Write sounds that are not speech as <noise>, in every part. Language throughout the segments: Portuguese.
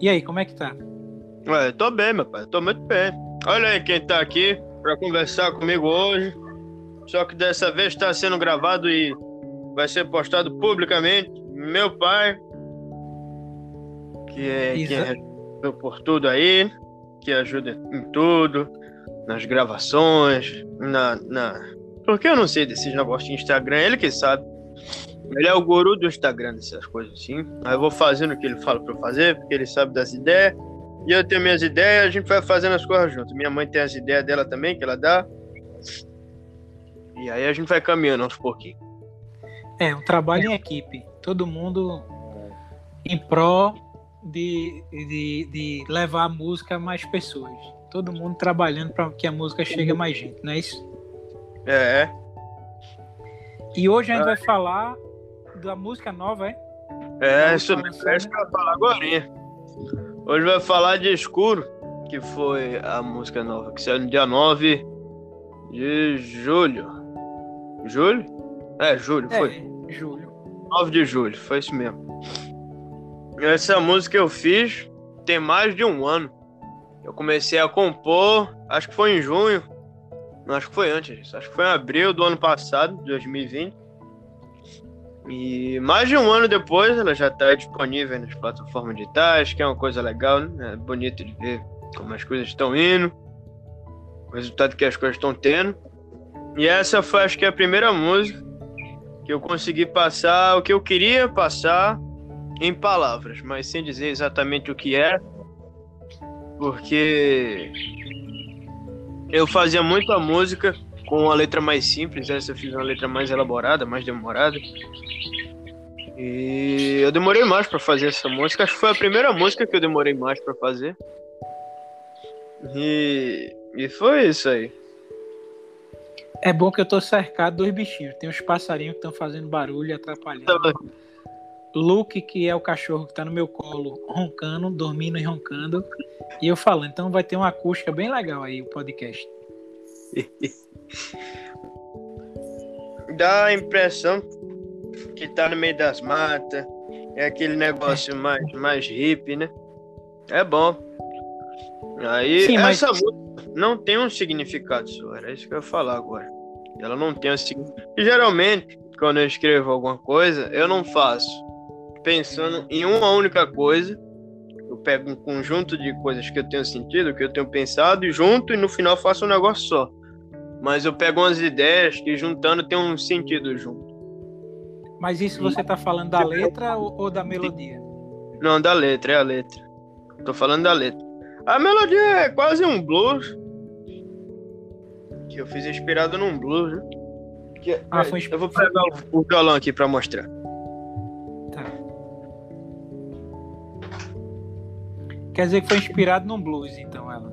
E aí, como é que tá? Ué, tô bem, meu pai, tô muito bem. Olha aí quem tá aqui pra conversar comigo hoje. Só que dessa vez tá sendo gravado e vai ser postado publicamente. Meu pai, que é quem responsável por tudo aí, que ajuda em tudo, nas gravações, na, na... Porque eu não sei desses negócios de Instagram, ele que sabe. Ele é o guru do Instagram, dessas coisas assim. Aí eu vou fazendo o que ele fala pra eu fazer, porque ele sabe das ideias. E eu tenho minhas ideias, a gente vai fazendo as coisas junto. Minha mãe tem as ideias dela também, que ela dá. E aí a gente vai caminhando aos pouquinhos. É, um trabalho em equipe. Todo mundo em pró de, de, de levar a música a mais pessoas. Todo mundo trabalhando para que a música chegue a mais gente, não é isso? É, é. E hoje a gente vai falar da música nova, é? É, isso mesmo. É que eu ia falar agora. Hoje vai falar de Escuro, que foi a música nova, que saiu no dia 9 de julho. Julho? É, julho, foi. É, Júlio. 9 de julho, foi isso mesmo. Essa música eu fiz tem mais de um ano. Eu comecei a compor, acho que foi em junho. Não, acho que foi antes. Acho que foi em abril do ano passado, 2020. E mais de um ano depois ela já está disponível nas plataformas digitais, que é uma coisa legal, né? É bonito de ver como as coisas estão indo, o resultado que as coisas estão tendo. E essa foi, acho que, a primeira música que eu consegui passar o que eu queria passar em palavras, mas sem dizer exatamente o que era, porque eu fazia muita música com uma letra mais simples, essa eu fiz uma letra mais elaborada, mais demorada. E eu demorei mais para fazer essa música, acho que foi a primeira música que eu demorei mais para fazer. E, e foi isso aí. É bom que eu tô cercado dos bichinhos. Tem os passarinhos que estão fazendo barulho e atrapalhando. Luke, que é o cachorro que tá no meu colo, roncando, dormindo e roncando. E eu falando. Então vai ter uma acústica bem legal aí, o podcast. <laughs> Dá a impressão que tá no meio das matas, é aquele negócio mais, mais hippie, né? É bom. Aí, Sim, mas- essa música não tem um significado só, era isso que eu ia falar agora. Ela não tem um significado. Geralmente, quando eu escrevo alguma coisa, eu não faço pensando em uma única coisa. Eu pego um conjunto de coisas que eu tenho sentido, que eu tenho pensado, e junto, e no final faço um negócio só. Mas eu pego umas ideias que juntando tem um sentido junto. Mas isso você tá falando da letra ou, ou da melodia? Não, da letra, é a letra. Tô falando da letra. A melodia é quase um blues. Que eu fiz inspirado num blues, né? Que- Ah, foi Eu vou pegar o, o violão aqui pra mostrar. Tá. Quer dizer que foi inspirado num blues, então, ela.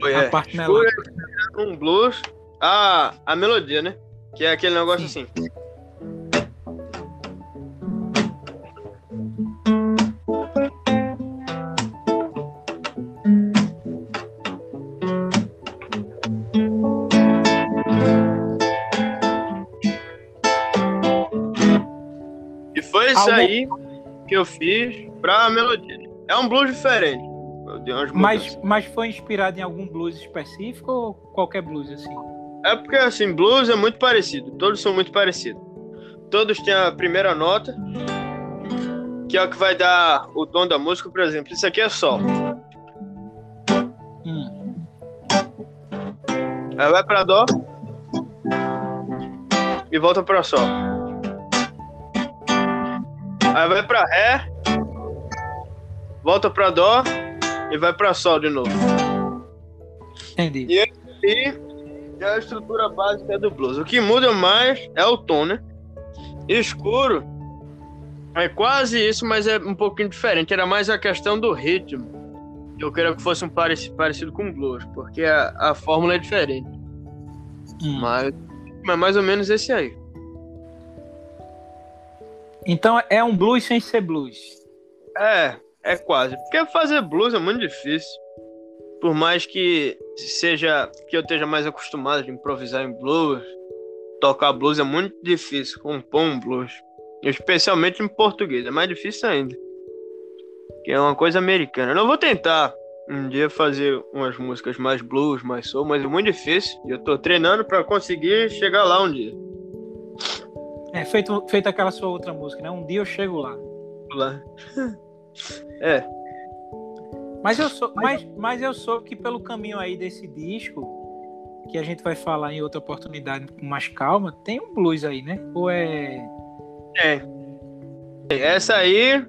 Foi, A é. parte Foi melódica. um blues. Ah, a melodia, né? Que é aquele negócio Sim. assim. E foi isso aí que eu fiz pra melodia. É um blues diferente. Mas, mas foi inspirado em algum blues específico ou qualquer blues assim? É porque assim, blues é muito parecido, todos são muito parecidos. Todos têm a primeira nota, que é o que vai dar o tom da música, por exemplo. Isso aqui é sol. Hum. Aí vai pra dó e volta pra sol. Aí vai pra ré, volta pra dó e vai pra sol de novo. Entendi. E é a estrutura básica do blues. O que muda mais é o tom, né? Escuro é quase isso, mas é um pouquinho diferente. Era mais a questão do ritmo. Eu queria que fosse um parecido, parecido com blues, porque a, a fórmula é diferente. Hum. Mas é mais ou menos esse aí. Então é um blues sem ser blues. É, é quase. Porque fazer blues é muito difícil. Por mais que seja que eu esteja mais acostumado de improvisar em blues, tocar blues é muito difícil, compor um blues. Especialmente em português, é mais difícil ainda. que é uma coisa americana. Eu não vou tentar um dia fazer umas músicas mais blues, mais soul, mas é muito difícil. E eu tô treinando para conseguir chegar lá um dia. É, feito, feito aquela sua outra música, né? Um dia eu chego lá. Lá. <laughs> É. Mas eu sou, mas, mas eu sou que pelo caminho aí desse disco, que a gente vai falar em outra oportunidade com mais calma, tem um blues aí, né? Ou é. É. Essa aí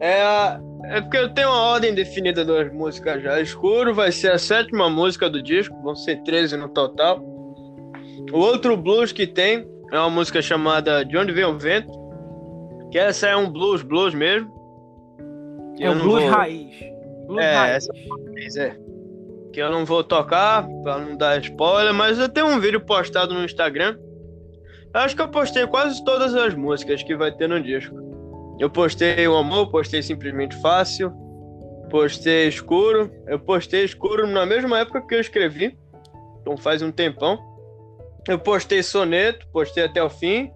é a. É porque eu tenho uma ordem definida das músicas já. Escuro vai ser a sétima música do disco, vão ser 13 no total. O outro blues que tem é uma música chamada De Onde Vem o Vento, que essa é um blues, blues mesmo. É o blues vou... raiz. Blues é, raiz. essa é. Que eu não vou tocar, pra não dar spoiler, mas eu tenho um vídeo postado no Instagram. Eu acho que eu postei quase todas as músicas que vai ter no disco. Eu postei o amor, postei simplesmente fácil, postei escuro. Eu postei escuro na mesma época que eu escrevi, então faz um tempão. Eu postei soneto, postei até o fim,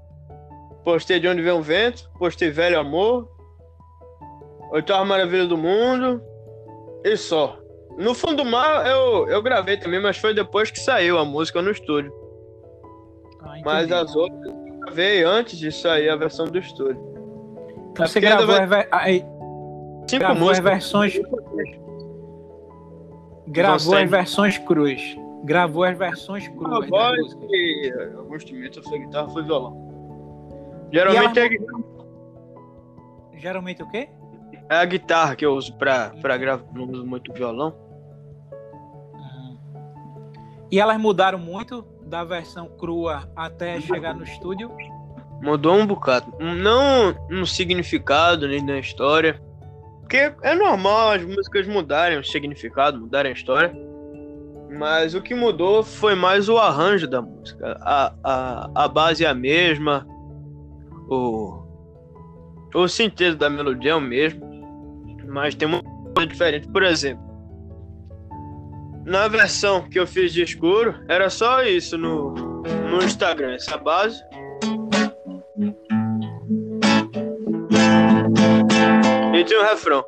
postei de onde vem o vento, postei velho amor, oitava maravilha do mundo e só. No fundo do mar eu, eu gravei também, mas foi depois que saiu a música no estúdio. Ah, mas as outras eu gravei antes de sair a versão do estúdio. Então você gravou, ver... Aí, Cinco gravou músicas. as versões. Gravou as versões cruz. Gravou as versões cruz. A voz e alguns instrumentos foi guitarra, foi violão. Geralmente ela... é. Geralmente o quê? É a guitarra que eu uso pra, pra gravar, não uso muito violão. Uhum. E elas mudaram muito da versão crua até chegar no estúdio? Mudou um bocado. Não no significado nem na história. Porque é normal as músicas mudarem o significado, mudarem a história. Mas o que mudou foi mais o arranjo da música. A, a, a base é a mesma. O, o sentido da melodia é o mesmo. Mas tem uma coisa diferente. Por exemplo, na versão que eu fiz de escuro, era só isso no, no Instagram. Essa base E tinha um refrão.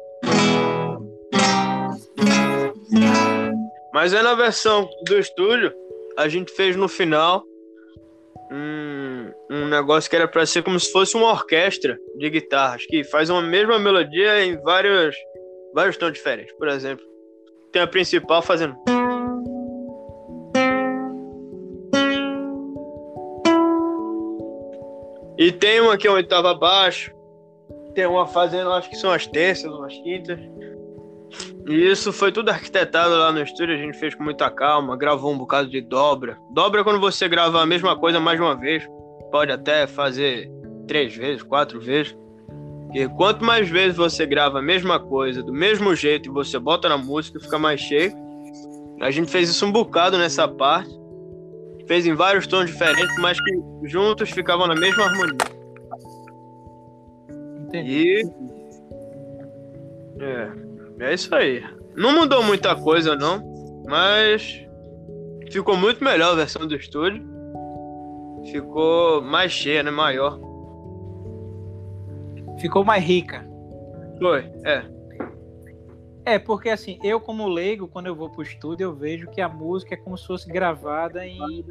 Mas é na versão do estúdio, a gente fez no final um, um negócio que era para ser como se fosse uma orquestra de guitarras, que faz uma mesma melodia em vários, vários tons diferentes. Por exemplo, tem a principal fazendo. E tem uma que é uma oitava abaixo. Tem uma fazendo, acho que são as terças ou as quintas. E isso foi tudo arquitetado lá no estúdio, a gente fez com muita calma, gravou um bocado de dobra. Dobra é quando você grava a mesma coisa mais de uma vez. Pode até fazer três vezes, quatro vezes. E quanto mais vezes você grava a mesma coisa, do mesmo jeito, e você bota na música, fica mais cheio. A gente fez isso um bocado nessa parte fez em vários tons diferentes, mas que juntos ficavam na mesma harmonia. Entendi. E. É, é isso aí. Não mudou muita coisa, não, mas ficou muito melhor a versão do estúdio. Ficou mais cheia, né? Maior. Ficou mais rica. Foi, é. É, porque assim, eu como leigo, quando eu vou pro estúdio, eu vejo que a música é como se fosse gravada em,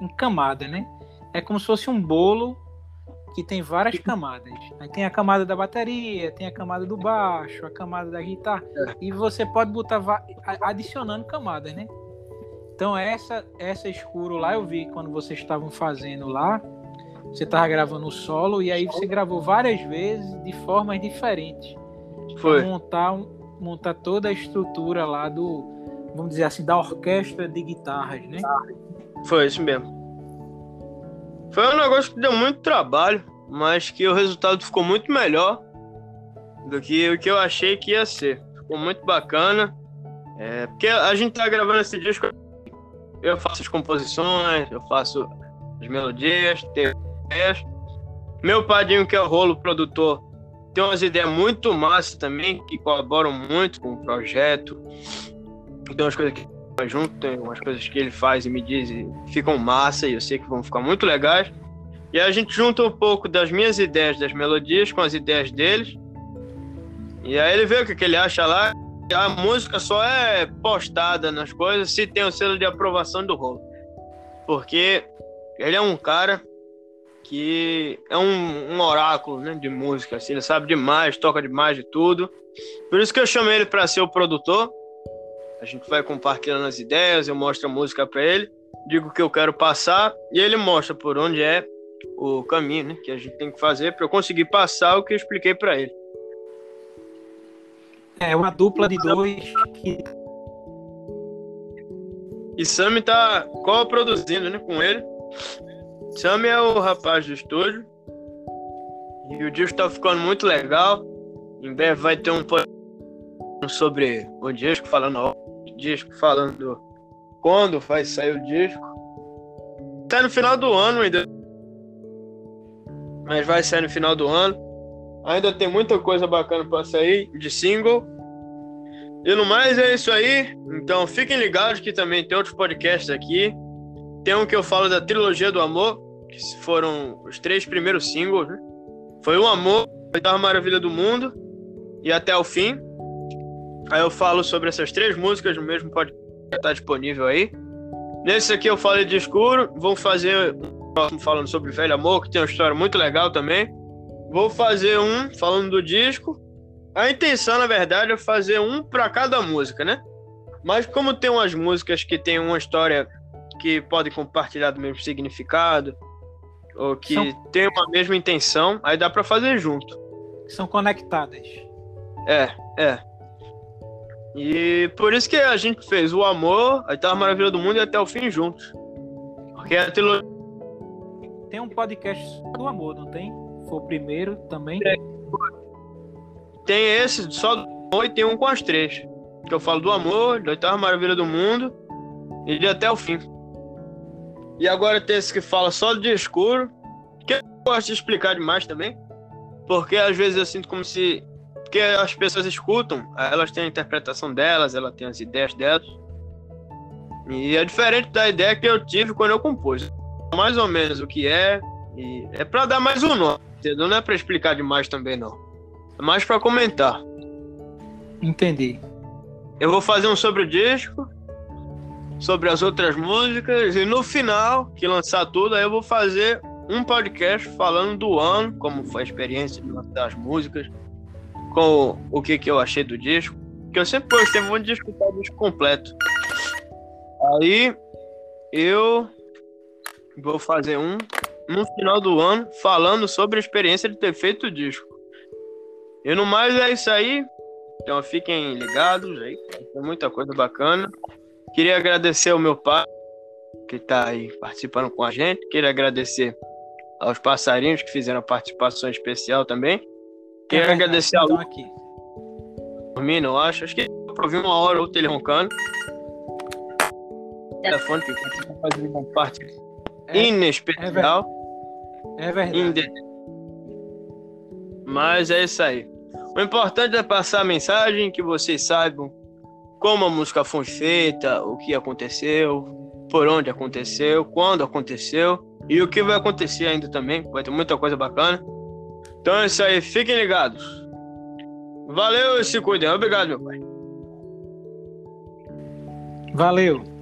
em camada, né? É como se fosse um bolo que tem várias camadas. Aí tem a camada da bateria, tem a camada do baixo, a camada da guitarra. E você pode botar adicionando camadas, né? Então essa essa escuro lá eu vi quando vocês estavam fazendo lá, você estava gravando o solo e aí você gravou várias vezes de formas diferentes. Foi. montar um, montar toda a estrutura lá do, vamos dizer assim, da orquestra de guitarras, né? Foi isso mesmo. Foi um negócio que deu muito trabalho, mas que o resultado ficou muito melhor do que o que eu achei que ia ser. Ficou muito bacana. É, porque a gente tá gravando esse disco, eu faço as composições, eu faço as melodias, tem Meu padrinho, que é o rolo produtor, tem umas ideias muito massas também, que colaboram muito com o projeto. Tem umas coisas que junto, tem umas coisas que ele faz e me diz e ficam massa e eu sei que vão ficar muito legais. E a gente junta um pouco das minhas ideias das melodias com as ideias deles. E aí ele vê o que, que ele acha lá. A música só é postada nas coisas se tem o selo de aprovação do rolo. Porque ele é um cara que é um, um oráculo né, de música. Assim, ele sabe demais, toca demais de tudo. Por isso que eu chamei ele para ser o produtor. A gente vai compartilhando as ideias, eu mostro a música para ele, digo o que eu quero passar e ele mostra por onde é o caminho né, que a gente tem que fazer para eu conseguir passar o que eu expliquei para ele. É uma dupla de dois. E Sammy tá co-produzindo né, com ele. Sammy é o rapaz do estúdio. E o disco tá ficando muito legal. Em breve vai ter um sobre o disco, falando o disco, falando quando vai sair o disco. Tá no final do ano ainda. Mas vai sair no final do ano. Ainda tem muita coisa bacana para sair de single. E no mais é isso aí. Então fiquem ligados que também tem outros podcasts aqui. Tem um que eu falo da trilogia do amor, que foram os três primeiros singles. Né? Foi o amor, a oitava maravilha do mundo e até o fim. Aí eu falo sobre essas três músicas no mesmo podcast que tá disponível aí. Nesse aqui eu falei de escuro. Vou fazer um próximo falando sobre velho amor, que tem uma história muito legal também. Vou fazer um falando do disco. A intenção, na verdade, é fazer um para cada música, né? Mas como tem umas músicas que tem uma história que podem compartilhar do mesmo significado, ou que São... tem uma mesma intenção, aí dá para fazer junto. São conectadas. É, é. E por isso que a gente fez o amor, a oitava maravilha do mundo e até o fim juntos. Porque a trilogia. Tem um podcast do amor, não tem? Foi o primeiro também? É. Tem esse só amor e tem um com as três. Que eu falo do amor, da oitava maravilha do mundo e de até o fim. E agora tem esse que fala só de escuro, que eu gosto de explicar demais também. Porque às vezes eu sinto como se. Porque as pessoas escutam, elas têm a interpretação delas, elas têm as ideias delas. E é diferente da ideia que eu tive quando eu compus. Mais ou menos o que é, e é para dar mais um nome, Não é para explicar demais também, não. É mais para comentar. Entendi. Eu vou fazer um sobre o disco, sobre as outras músicas, e no final, que lançar tudo, aí eu vou fazer um podcast falando do ano, como foi a experiência de lançar as músicas, com o que, que eu achei do disco. Que eu sempre gostei muito de escutar o disco completo. Aí eu vou fazer um no final do ano falando sobre a experiência de ter feito o disco. E no mais é isso aí. Então fiquem ligados aí. Tem muita coisa bacana. Queria agradecer ao meu pai que está aí participando com a gente. Queria agradecer aos passarinhos que fizeram participação especial também. Queria é, agradecer ao aqui. Dormindo, eu acho. Acho que eu ouvi uma hora ou ele roncando. Telefone que fazer uma parte é, inespecial. É verdade. Mas é isso aí. O importante é passar a mensagem, que vocês saibam como a música foi feita, o que aconteceu, por onde aconteceu, quando aconteceu e o que vai acontecer ainda também. Vai ter muita coisa bacana. Então é isso aí, fiquem ligados. Valeu e se cuidem. Obrigado, meu pai. Valeu.